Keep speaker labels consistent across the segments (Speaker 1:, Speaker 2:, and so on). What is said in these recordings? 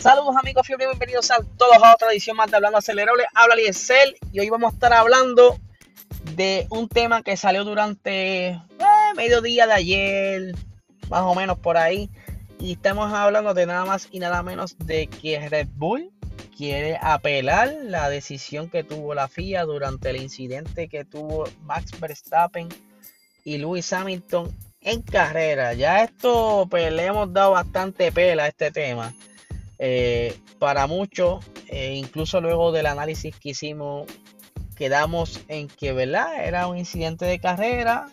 Speaker 1: Saludos amigos fiebre, bienvenidos a todos a otra edición más de Hablando Acelerable. Habla Liesel y hoy vamos a estar hablando de un tema que salió durante eh, mediodía de ayer, más o menos por ahí. Y estamos hablando de nada más y nada menos de que Red Bull quiere apelar la decisión que tuvo la FIA durante el incidente que tuvo Max Verstappen y Lewis Hamilton en carrera. Ya esto pues, le hemos dado bastante pela a este tema. Eh, para muchos, eh, incluso luego del análisis que hicimos, quedamos en que ¿verdad? era un incidente de carrera.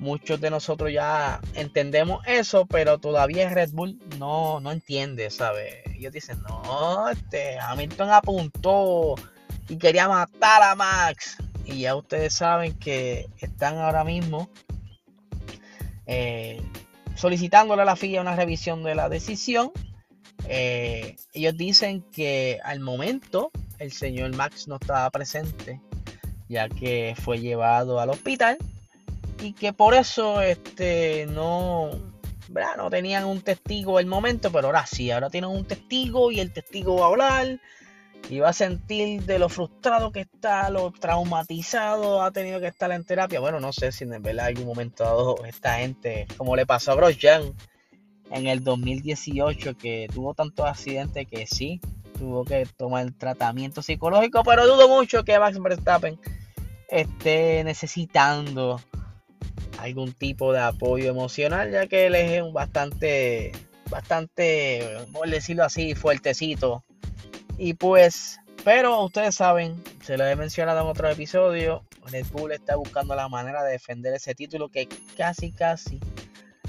Speaker 1: Muchos de nosotros ya entendemos eso, pero todavía Red Bull no, no entiende, ¿sabes? Ellos dicen, no, este Hamilton apuntó y quería matar a Max. Y ya ustedes saben que están ahora mismo eh, solicitándole a la FIA una revisión de la decisión eh, ellos dicen que al momento el señor Max no estaba presente, ya que fue llevado al hospital y que por eso este, no, no tenían un testigo el momento, pero ahora sí, ahora tienen un testigo y el testigo va a hablar y va a sentir de lo frustrado que está, lo traumatizado ha tenido que estar en terapia. Bueno, no sé si en verdad algún momento dado esta gente, como le pasó a Grosjean, en el 2018 que tuvo tantos accidentes que sí, tuvo que tomar tratamiento psicológico, pero dudo mucho que Max Verstappen esté necesitando algún tipo de apoyo emocional, ya que él es bastante, bastante, por decirlo así, fuertecito. Y pues, pero ustedes saben, se lo he mencionado en otro episodio, Red Bull está buscando la manera de defender ese título que casi, casi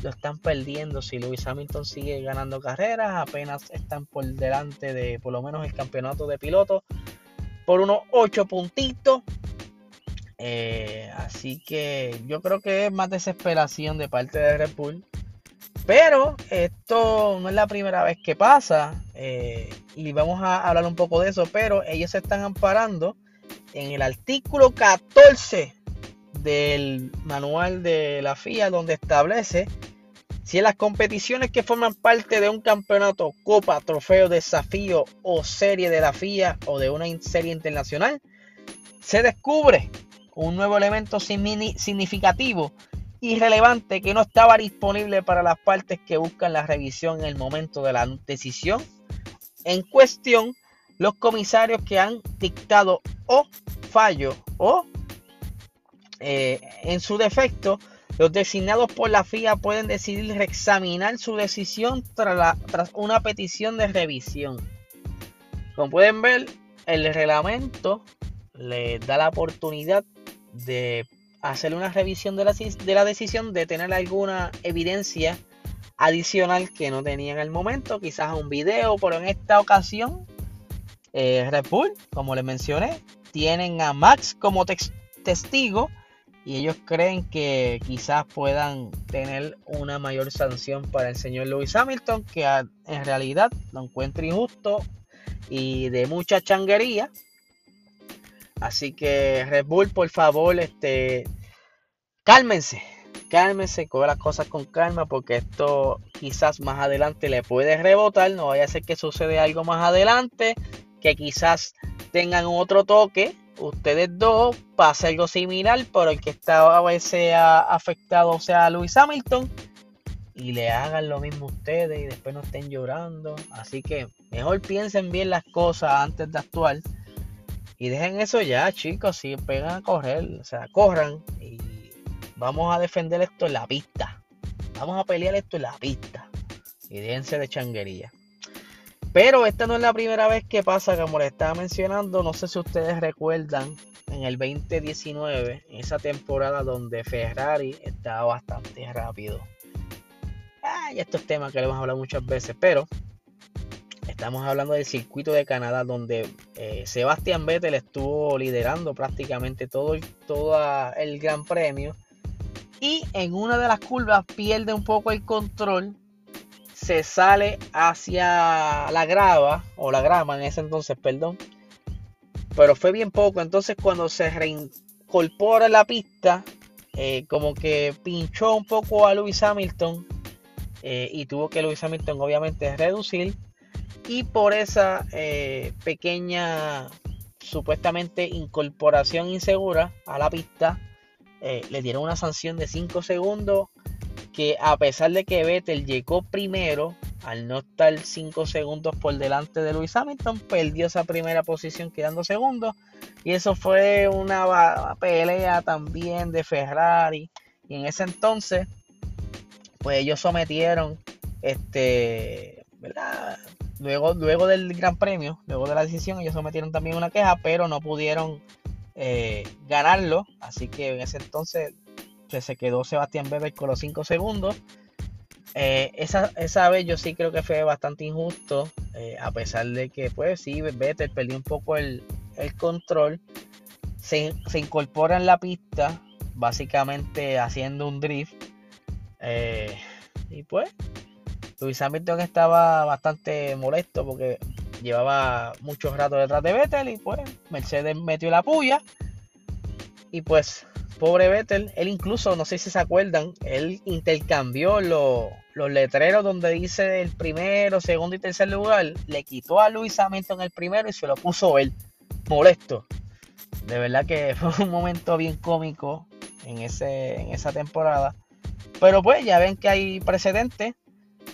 Speaker 1: lo están perdiendo. Si Lewis Hamilton sigue ganando carreras, apenas están por delante de por lo menos el campeonato de pilotos por unos 8 puntitos. Eh, así que yo creo que es más desesperación de parte de Red Bull. Pero esto no es la primera vez que pasa. Eh, y vamos a hablar un poco de eso. Pero ellos se están amparando en el artículo 14 del manual de la FIA donde establece si en las competiciones que forman parte de un campeonato, copa, trofeo, desafío o serie de la FIA o de una serie internacional, se descubre un nuevo elemento significativo y relevante que no estaba disponible para las partes que buscan la revisión en el momento de la decisión. En cuestión, los comisarios que han dictado o fallo o eh, en su defecto los designados por la FIA pueden decidir reexaminar su decisión tras, una petición de revisión. Como pueden ver, el reglamento le da la oportunidad de hacer una revisión de la, de la decisión, de tener alguna evidencia adicional que no tenía en el momento, quizás un video, pero en esta ocasión, eh, Red Bull, como les mencioné, tienen a Max como testigo y ellos creen que quizás puedan tener una mayor sanción para el señor Lewis Hamilton, que en realidad lo encuentra injusto y de mucha changuería. Así que Red Bull, por favor, este, cálmense, cálmense, coge las cosas con calma, porque esto quizás más adelante le puede rebotar. No vaya a ser que suceda algo más adelante, que quizás tengan otro toque ustedes dos pasa algo similar, pero el que está a veces afectado sea Luis Hamilton y le hagan lo mismo a ustedes y después no estén llorando. Así que mejor piensen bien las cosas antes de actuar y dejen eso ya, chicos. Si pegan a correr, o sea, corran y vamos a defender esto en la pista. Vamos a pelear esto en la pista y déjense de changuería. Pero esta no es la primera vez que pasa, como les estaba mencionando. No sé si ustedes recuerdan en el 2019, en esa temporada donde Ferrari estaba bastante rápido. y estos temas que le hemos hablado muchas veces, pero estamos hablando del circuito de Canadá, donde eh, Sebastián Vettel estuvo liderando prácticamente todo el Gran Premio. Y en una de las curvas pierde un poco el control se sale hacia la grava, o la grama en ese entonces, perdón. Pero fue bien poco, entonces cuando se reincorpora en la pista, eh, como que pinchó un poco a Lewis Hamilton eh, y tuvo que Lewis Hamilton obviamente reducir. Y por esa eh, pequeña supuestamente incorporación insegura a la pista, le dieron una sanción de 5 segundos que a pesar de que Vettel llegó primero, al no estar 5 segundos por delante de Lewis Hamilton, perdió esa primera posición quedando segundo. Y eso fue una pelea también de Ferrari. Y en ese entonces, pues ellos sometieron, este, ¿verdad? Luego, luego del Gran Premio, luego de la decisión, ellos sometieron también una queja, pero no pudieron eh, ganarlo. Así que en ese entonces se quedó Sebastián Vettel con los 5 segundos. Eh, esa, vez yo sí creo que fue bastante injusto, eh, a pesar de que, pues sí, Vettel perdió un poco el, control. Se, incorpora en la pista, básicamente haciendo un drift. Eh, y pues, Luis Hamilton estaba bastante molesto porque llevaba muchos ratos detrás de Vettel y pues Mercedes metió la puya. Y pues pobre Vettel, él incluso, no sé si se acuerdan, él intercambió los, letreros donde dice el primero, segundo y tercer lugar, le quitó a Luis Hamilton el primero y se lo puso él, molesto. De verdad que fue un momento bien cómico en, esa temporada. Pero pues ya ven que hay precedentes,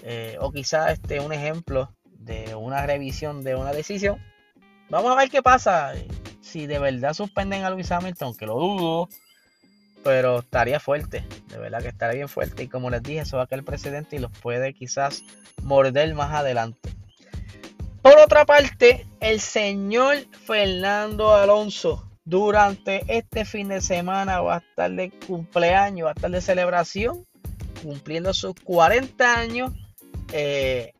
Speaker 1: eh, o quizás este, un ejemplo de una revisión de una decisión. Vamos a ver qué pasa. Si de verdad suspenden a Luis Hamilton, que lo dudo, pero estaría fuerte, de verdad que estaría bien fuerte. Y como les dije, eso va a caer el precedente y los puede quizás morder más adelante. Por otra parte, el señor Fernando Alonso durante este fin de semana va a estar de cumpleaños, va a estar de celebración, cumpliendo sus 40 años. Eh,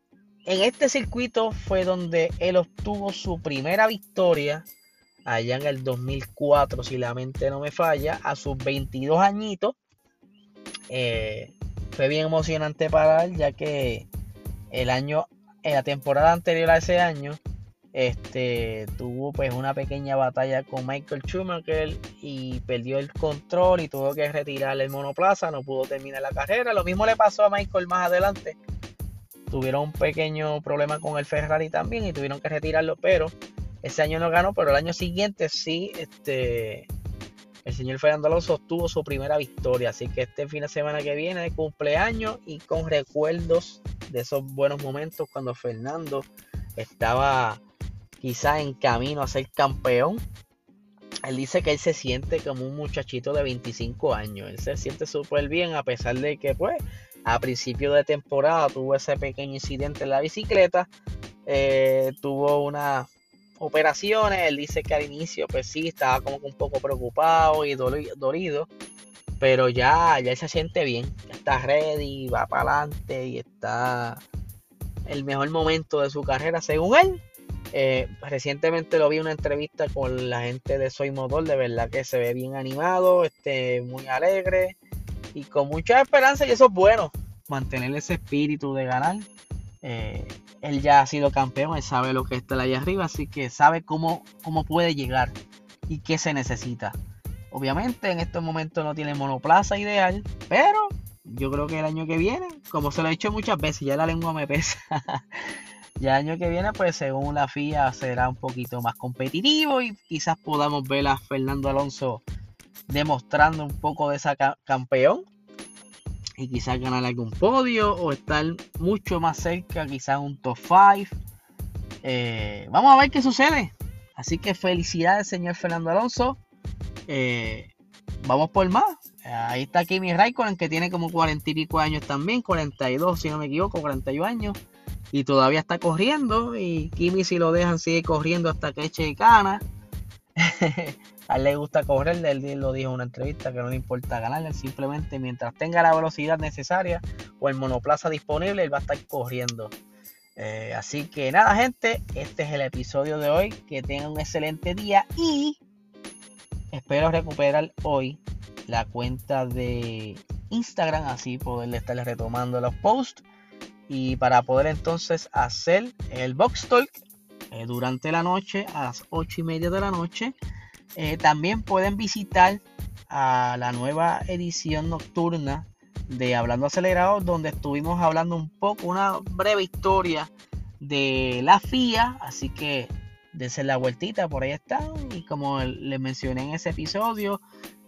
Speaker 1: en este circuito fue donde él obtuvo su primera victoria allá en el 2004, si la mente no me falla, a sus 22 añitos. Eh, fue bien emocionante para él, ya que el año, en la temporada anterior a ese año, este, tuvo pues una pequeña batalla con Michael Schumacher y perdió el control y tuvo que retirar el monoplaza, no pudo terminar la carrera. Lo mismo le pasó a Michael más adelante. Tuvieron un pequeño problema con el Ferrari también y tuvieron que retirarlo, pero ese año no ganó, pero el año siguiente sí, este, el señor Fernando Alonso obtuvo su primera victoria. Así que este fin de semana que viene de cumpleaños y con recuerdos de esos buenos momentos cuando Fernando estaba quizá en camino a ser campeón. Él dice que él se siente como un muchachito de 25 años. Él se siente súper bien a pesar de que pues a principio de temporada tuvo ese pequeño incidente en la bicicleta. Eh, tuvo una operaciones. Él dice que al inicio, pues sí, estaba como un poco preocupado y dolido. Pero ya, ya se siente bien. está ready, va para adelante y está el mejor momento de su carrera, según él. Eh, recientemente lo vi en una entrevista con la gente de Soy Motor. De verdad que se ve bien animado, este, muy alegre y con mucha esperanza. Y eso es bueno, mantener ese espíritu de ganar. Eh, él ya ha sido campeón, él sabe lo que está allá arriba, así que sabe cómo, cómo puede llegar y qué se necesita. Obviamente en estos momentos no tiene monoplaza ideal, pero yo creo que el año que viene, como se lo he dicho muchas veces, ya la lengua me pesa. ya el año que viene, pues según la FIA será un poquito más competitivo y quizás podamos ver a Fernando Alonso demostrando un poco de esa campeón y quizás ganar algún podio o estar mucho más cerca, quizás un top 5. Eh, vamos a ver qué sucede. Así que felicidades, señor Fernando Alonso. Eh, vamos por más. Ahí está Kimi Raikkonen, que tiene como 40 y pico años también, 42 si no me equivoco, 41 años. Y todavía está corriendo. Y Kimi si lo dejan sigue corriendo hasta que eche gana. A él le gusta correr, él lo dijo en una entrevista que no le importa ganarle, simplemente mientras tenga la velocidad necesaria o el monoplaza disponible, él va a estar corriendo. Eh, así que nada, gente, este es el episodio de hoy. Que tengan un excelente día y espero recuperar hoy la cuenta de Instagram, así poderle estar retomando los posts y para poder entonces hacer el box talk eh, durante la noche a las 8 y media de la noche eh, también pueden visitar a la nueva edición nocturna de Hablando Acelerado, donde estuvimos hablando un poco, una breve historia de la FIA, así que dense la vueltita, por ahí están. Y como les mencioné en ese episodio,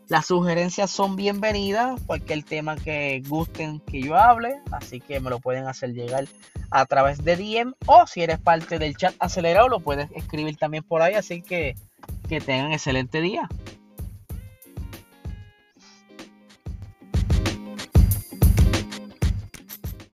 Speaker 1: las sugerencias son bienvenidas, cualquier tema que gusten que yo hable, así que me lo pueden hacer llegar a través de DM o si eres parte del chat acelerado lo puedes escribir también por ahí, así que que tengan excelente día.